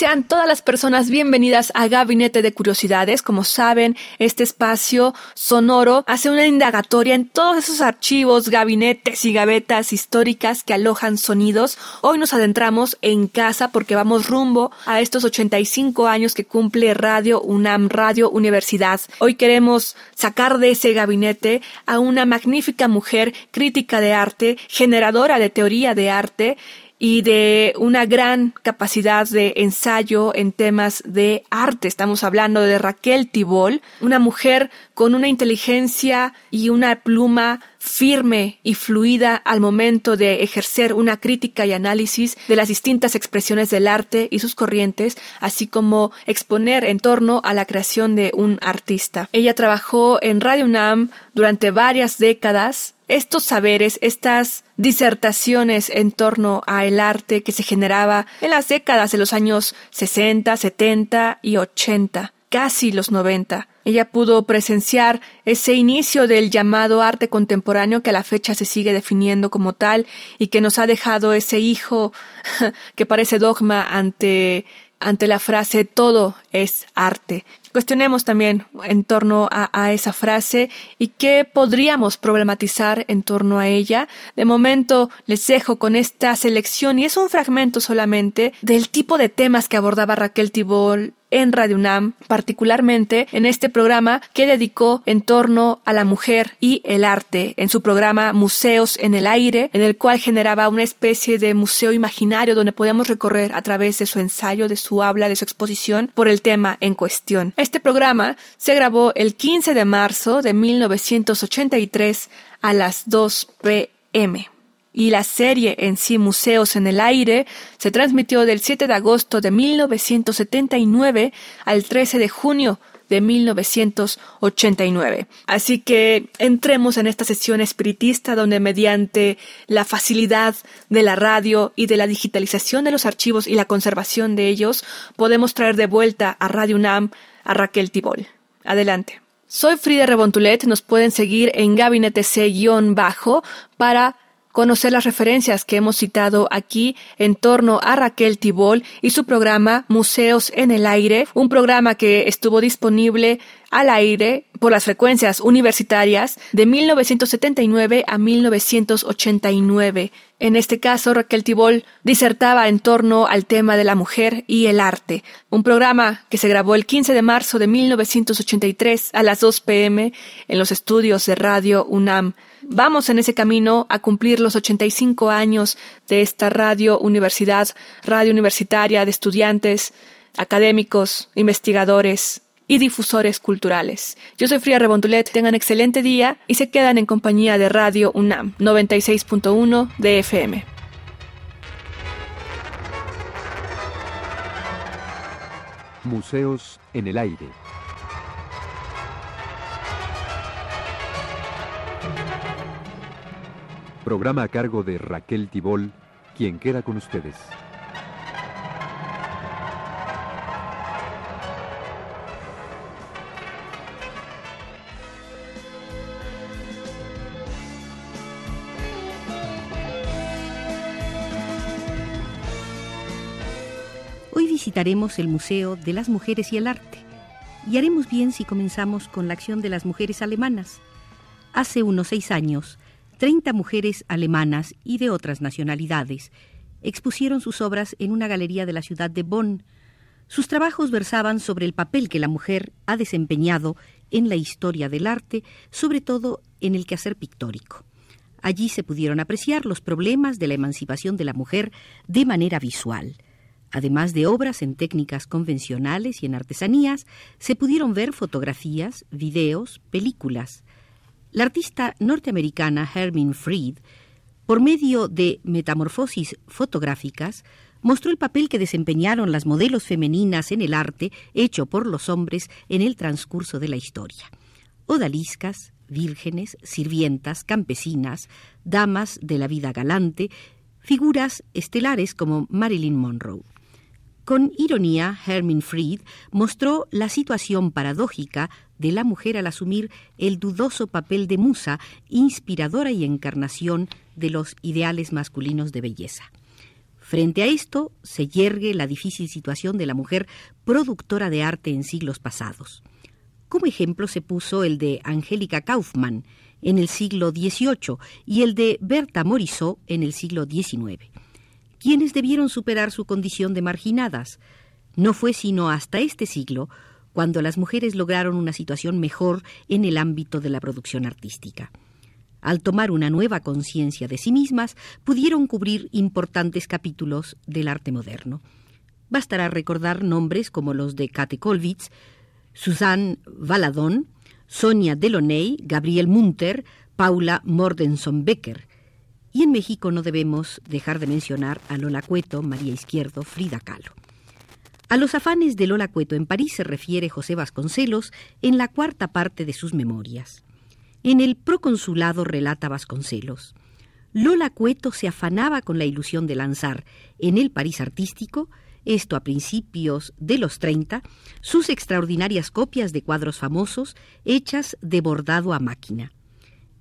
Sean todas las personas bienvenidas a Gabinete de Curiosidades. Como saben, este espacio sonoro hace una indagatoria en todos esos archivos, gabinetes y gavetas históricas que alojan sonidos. Hoy nos adentramos en casa porque vamos rumbo a estos 85 años que cumple Radio UNAM, Radio Universidad. Hoy queremos sacar de ese gabinete a una magnífica mujer crítica de arte, generadora de teoría de arte, y de una gran capacidad de ensayo en temas de arte. Estamos hablando de Raquel Tibol, una mujer con una inteligencia y una pluma firme y fluida al momento de ejercer una crítica y análisis de las distintas expresiones del arte y sus corrientes, así como exponer en torno a la creación de un artista. Ella trabajó en Radio UNAM durante varias décadas estos saberes, estas disertaciones en torno a el arte que se generaba en las décadas de los años 60, 70 y 80, casi los 90. Ella pudo presenciar ese inicio del llamado arte contemporáneo que a la fecha se sigue definiendo como tal y que nos ha dejado ese hijo que parece dogma ante ante la frase todo es arte. Cuestionemos también en torno a, esa frase y qué podríamos problematizar en torno a ella. De momento les dejo con esta selección y es un fragmento solamente del tipo de temas que abordaba Raquel Tibol en Radio UNAM, particularmente en este programa que dedicó en torno a la mujer y el arte, en su programa Museos en el Aire, en el cual generaba una especie de museo imaginario donde podíamos recorrer a través de su ensayo, de su habla, de su exposición por el tema en cuestión. Este programa se grabó el 15 de marzo de 1983 a las 2 pm y la serie en sí Museos en el Aire se transmitió del 7 de agosto de 1979 al 13 de junio de 1989. Así que entremos en esta sesión espiritista donde mediante la facilidad de la radio y de la digitalización de los archivos y la conservación de ellos podemos traer de vuelta a Radio UNAM a Raquel Tibol. Adelante. Soy Frida Rebontulet, nos pueden seguir en gabinete C-bajo para conocer las referencias que hemos citado aquí en torno a Raquel Tibol y su programa Museos en el Aire, un programa que estuvo disponible al aire por las frecuencias universitarias de 1979 a 1989. En este caso, Raquel Tibol disertaba en torno al tema de la mujer y el arte, un programa que se grabó el 15 de marzo de 1983 a las 2 pm en los estudios de Radio UNAM. Vamos en ese camino a cumplir los 85 años de esta radio universidad, radio universitaria de estudiantes, académicos, investigadores y difusores culturales. Yo soy Fría Rebontulet, tengan excelente día y se quedan en compañía de Radio UNAM 96.1 de FM. Museos en el aire. Programa a cargo de Raquel Tibol, quien queda con ustedes. Hoy visitaremos el Museo de las Mujeres y el Arte. Y haremos bien si comenzamos con la acción de las mujeres alemanas. Hace unos seis años, 30 mujeres alemanas y de otras nacionalidades expusieron sus obras en una galería de la ciudad de Bonn. Sus trabajos versaban sobre el papel que la mujer ha desempeñado en la historia del arte, sobre todo en el quehacer pictórico. Allí se pudieron apreciar los problemas de la emancipación de la mujer de manera visual. Además de obras en técnicas convencionales y en artesanías, se pudieron ver fotografías, videos, películas. La artista norteamericana Hermin Fried, por medio de metamorfosis fotográficas, mostró el papel que desempeñaron las modelos femeninas en el arte hecho por los hombres en el transcurso de la historia. Odaliscas, vírgenes, sirvientas, campesinas, damas de la vida galante, figuras estelares como Marilyn Monroe. Con ironía, Hermin Fried mostró la situación paradójica de la mujer al asumir el dudoso papel de musa, inspiradora y encarnación de los ideales masculinos de belleza. Frente a esto se yergue la difícil situación de la mujer productora de arte en siglos pasados. Como ejemplo se puso el de Angélica Kaufmann en el siglo XVIII y el de Berta Morisot en el siglo XIX, quienes debieron superar su condición de marginadas. No fue sino hasta este siglo cuando las mujeres lograron una situación mejor en el ámbito de la producción artística. Al tomar una nueva conciencia de sí mismas, pudieron cubrir importantes capítulos del arte moderno. Bastará recordar nombres como los de Kate Kollwitz, Suzanne Valadon, Sonia Delaunay, Gabriel Munter, Paula Mordenson Becker. Y en México no debemos dejar de mencionar a Lola Cueto, María Izquierdo, Frida Kahlo. A los afanes de Lola Cueto en París se refiere José Vasconcelos en la cuarta parte de sus memorias. En el proconsulado relata Vasconcelos. Lola Cueto se afanaba con la ilusión de lanzar en el París artístico, esto a principios de los 30, sus extraordinarias copias de cuadros famosos hechas de bordado a máquina.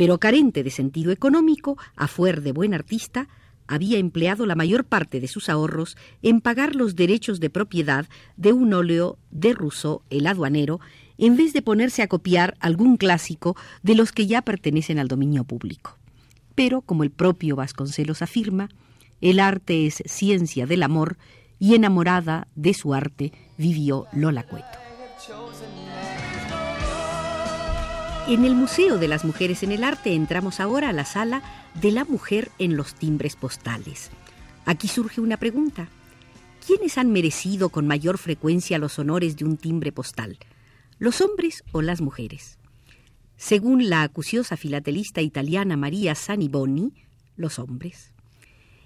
Pero carente de sentido económico, a fuer de buen artista, había empleado la mayor parte de sus ahorros en pagar los derechos de propiedad de un óleo de Rousseau el aduanero en vez de ponerse a copiar algún clásico de los que ya pertenecen al dominio público. Pero, como el propio Vasconcelos afirma, el arte es ciencia del amor y enamorada de su arte vivió Lola Cueto. En el Museo de las Mujeres en el Arte entramos ahora a la sala de la mujer en los timbres postales. Aquí surge una pregunta. ¿Quiénes han merecido con mayor frecuencia los honores de un timbre postal? ¿Los hombres o las mujeres? Según la acuciosa filatelista italiana María Saniboni, los hombres.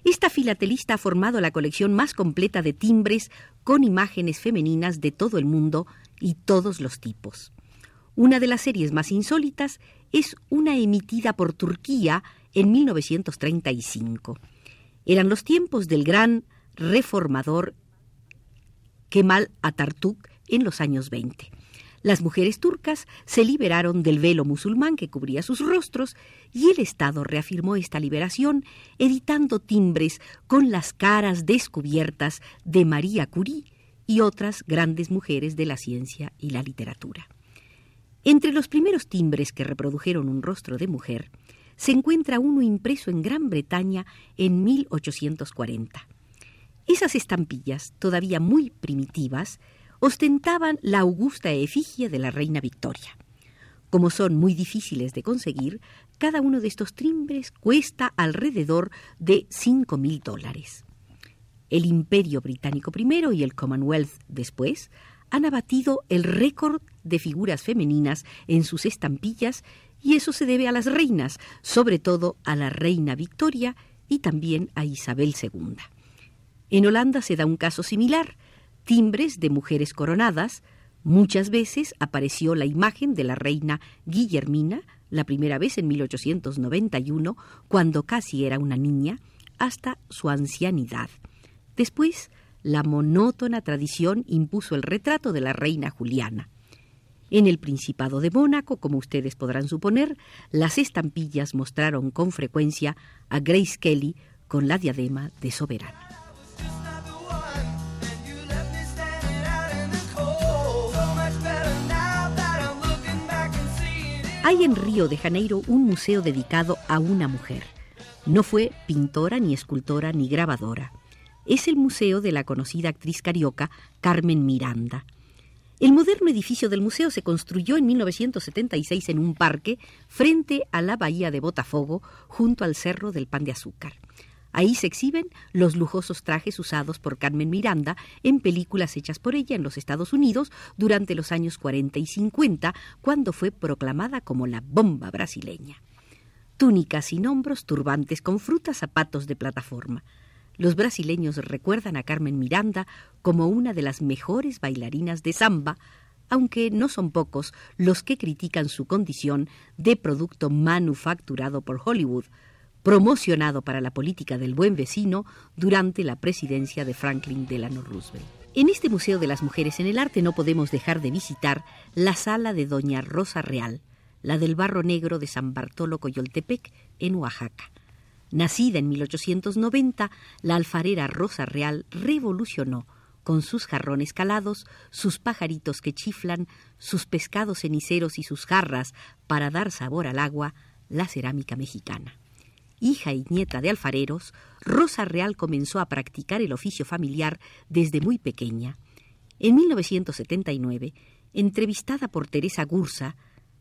Esta filatelista ha formado la colección más completa de timbres con imágenes femeninas de todo el mundo y todos los tipos. Una de las series más insólitas es una emitida por Turquía en 1935. Eran los tiempos del gran reformador Kemal Atatürk en los años 20. Las mujeres turcas se liberaron del velo musulmán que cubría sus rostros y el Estado reafirmó esta liberación editando timbres con las caras descubiertas de María Curie y otras grandes mujeres de la ciencia y la literatura. Entre los primeros timbres que reprodujeron un rostro de mujer, se encuentra uno impreso en Gran Bretaña en 1840. Esas estampillas, todavía muy primitivas, ostentaban la augusta efigie de la reina Victoria. Como son muy difíciles de conseguir, cada uno de estos timbres cuesta alrededor de cinco mil dólares. El Imperio Británico primero y el Commonwealth después han abatido el récord de figuras femeninas en sus estampillas y eso se debe a las reinas, sobre todo a la reina Victoria y también a Isabel II. En Holanda se da un caso similar, timbres de mujeres coronadas, muchas veces apareció la imagen de la reina Guillermina, la primera vez en 1891, cuando casi era una niña, hasta su ancianidad. Después, la monótona tradición impuso el retrato de la reina Juliana. En el Principado de Mónaco, como ustedes podrán suponer, las estampillas mostraron con frecuencia a Grace Kelly con la diadema de soberana. Hay en Río de Janeiro un museo dedicado a una mujer. No fue pintora, ni escultora, ni grabadora. Es el museo de la conocida actriz carioca Carmen Miranda. El moderno edificio del museo se construyó en 1976 en un parque frente a la bahía de Botafogo, junto al Cerro del Pan de Azúcar. Ahí se exhiben los lujosos trajes usados por Carmen Miranda en películas hechas por ella en los Estados Unidos durante los años 40 y 50, cuando fue proclamada como la bomba brasileña. Túnicas sin hombros, turbantes con frutas, zapatos de plataforma. Los brasileños recuerdan a Carmen Miranda como una de las mejores bailarinas de samba, aunque no son pocos los que critican su condición de producto manufacturado por Hollywood, promocionado para la política del buen vecino durante la presidencia de Franklin Delano Roosevelt. En este Museo de las Mujeres en el Arte no podemos dejar de visitar la sala de Doña Rosa Real, la del Barro Negro de San Bartolo Coyoltepec, en Oaxaca. Nacida en 1890, la alfarera Rosa Real revolucionó con sus jarrones calados, sus pajaritos que chiflan, sus pescados ceniceros y sus jarras para dar sabor al agua, la cerámica mexicana. Hija y nieta de alfareros, Rosa Real comenzó a practicar el oficio familiar desde muy pequeña. En 1979, entrevistada por Teresa Gursa,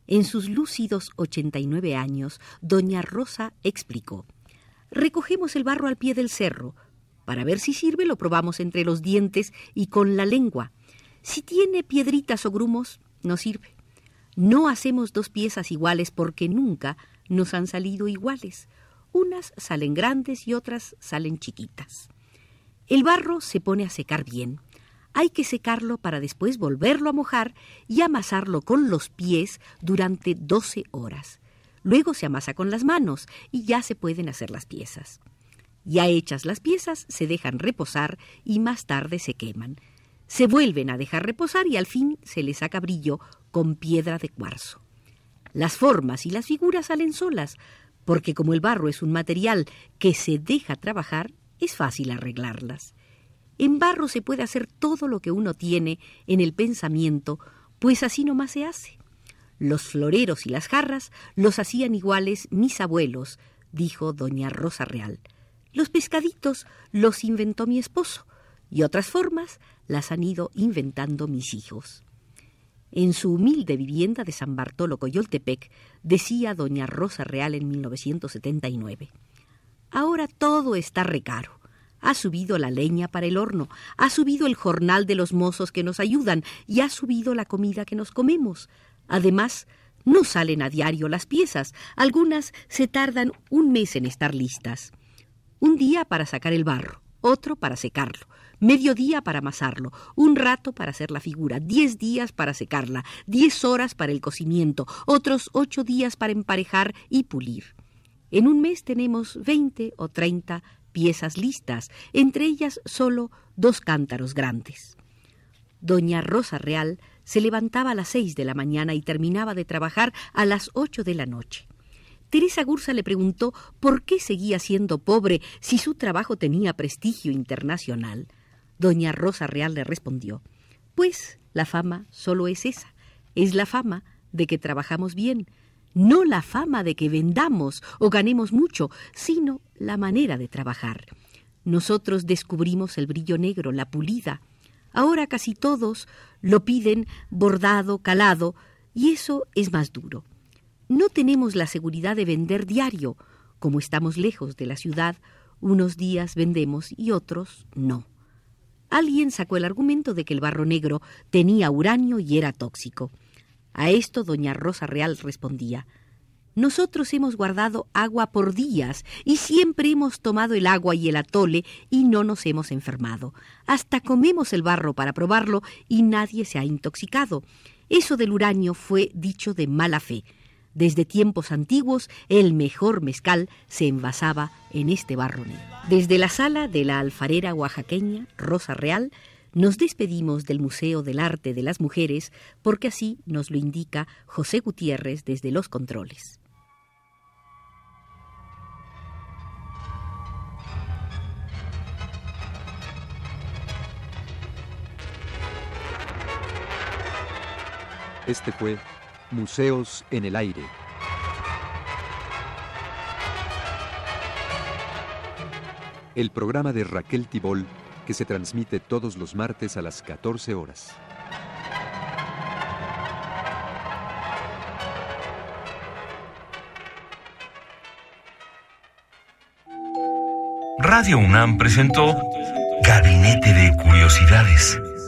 en sus lúcidos 89 años, doña Rosa explicó Recogemos el barro al pie del cerro. Para ver si sirve lo probamos entre los dientes y con la lengua. Si tiene piedritas o grumos, no sirve. No hacemos dos piezas iguales porque nunca nos han salido iguales. Unas salen grandes y otras salen chiquitas. El barro se pone a secar bien. Hay que secarlo para después volverlo a mojar y amasarlo con los pies durante 12 horas. Luego se amasa con las manos y ya se pueden hacer las piezas. Ya hechas las piezas, se dejan reposar y más tarde se queman. Se vuelven a dejar reposar y al fin se les saca brillo con piedra de cuarzo. Las formas y las figuras salen solas, porque como el barro es un material que se deja trabajar, es fácil arreglarlas. En barro se puede hacer todo lo que uno tiene en el pensamiento, pues así nomás se hace. Los floreros y las jarras los hacían iguales mis abuelos, dijo doña Rosa Real. Los pescaditos los inventó mi esposo y otras formas las han ido inventando mis hijos. En su humilde vivienda de San Bartolo Coyoltepec, decía doña Rosa Real en 1979. Ahora todo está recaro. Ha subido la leña para el horno, ha subido el jornal de los mozos que nos ayudan y ha subido la comida que nos comemos. Además, no salen a diario las piezas, algunas se tardan un mes en estar listas. Un día para sacar el barro, otro para secarlo, medio día para amasarlo, un rato para hacer la figura, diez días para secarla, diez horas para el cocimiento, otros ocho días para emparejar y pulir. En un mes tenemos veinte o treinta piezas listas, entre ellas solo dos cántaros grandes. Doña Rosa Real se levantaba a las seis de la mañana y terminaba de trabajar a las ocho de la noche. Teresa Gursa le preguntó por qué seguía siendo pobre si su trabajo tenía prestigio internacional. Doña Rosa Real le respondió Pues la fama solo es esa, es la fama de que trabajamos bien, no la fama de que vendamos o ganemos mucho, sino la manera de trabajar. Nosotros descubrimos el brillo negro, la pulida, Ahora casi todos lo piden bordado, calado, y eso es más duro. No tenemos la seguridad de vender diario. Como estamos lejos de la ciudad, unos días vendemos y otros no. Alguien sacó el argumento de que el barro negro tenía uranio y era tóxico. A esto doña Rosa Real respondía nosotros hemos guardado agua por días y siempre hemos tomado el agua y el atole y no nos hemos enfermado. Hasta comemos el barro para probarlo y nadie se ha intoxicado. Eso del uranio fue dicho de mala fe. Desde tiempos antiguos el mejor mezcal se envasaba en este barro negro. Desde la sala de la alfarera oaxaqueña Rosa Real nos despedimos del Museo del Arte de las Mujeres porque así nos lo indica José Gutiérrez desde los controles. Este fue Museos en el Aire. El programa de Raquel Tibol que se transmite todos los martes a las 14 horas. Radio UNAM presentó Gabinete de Curiosidades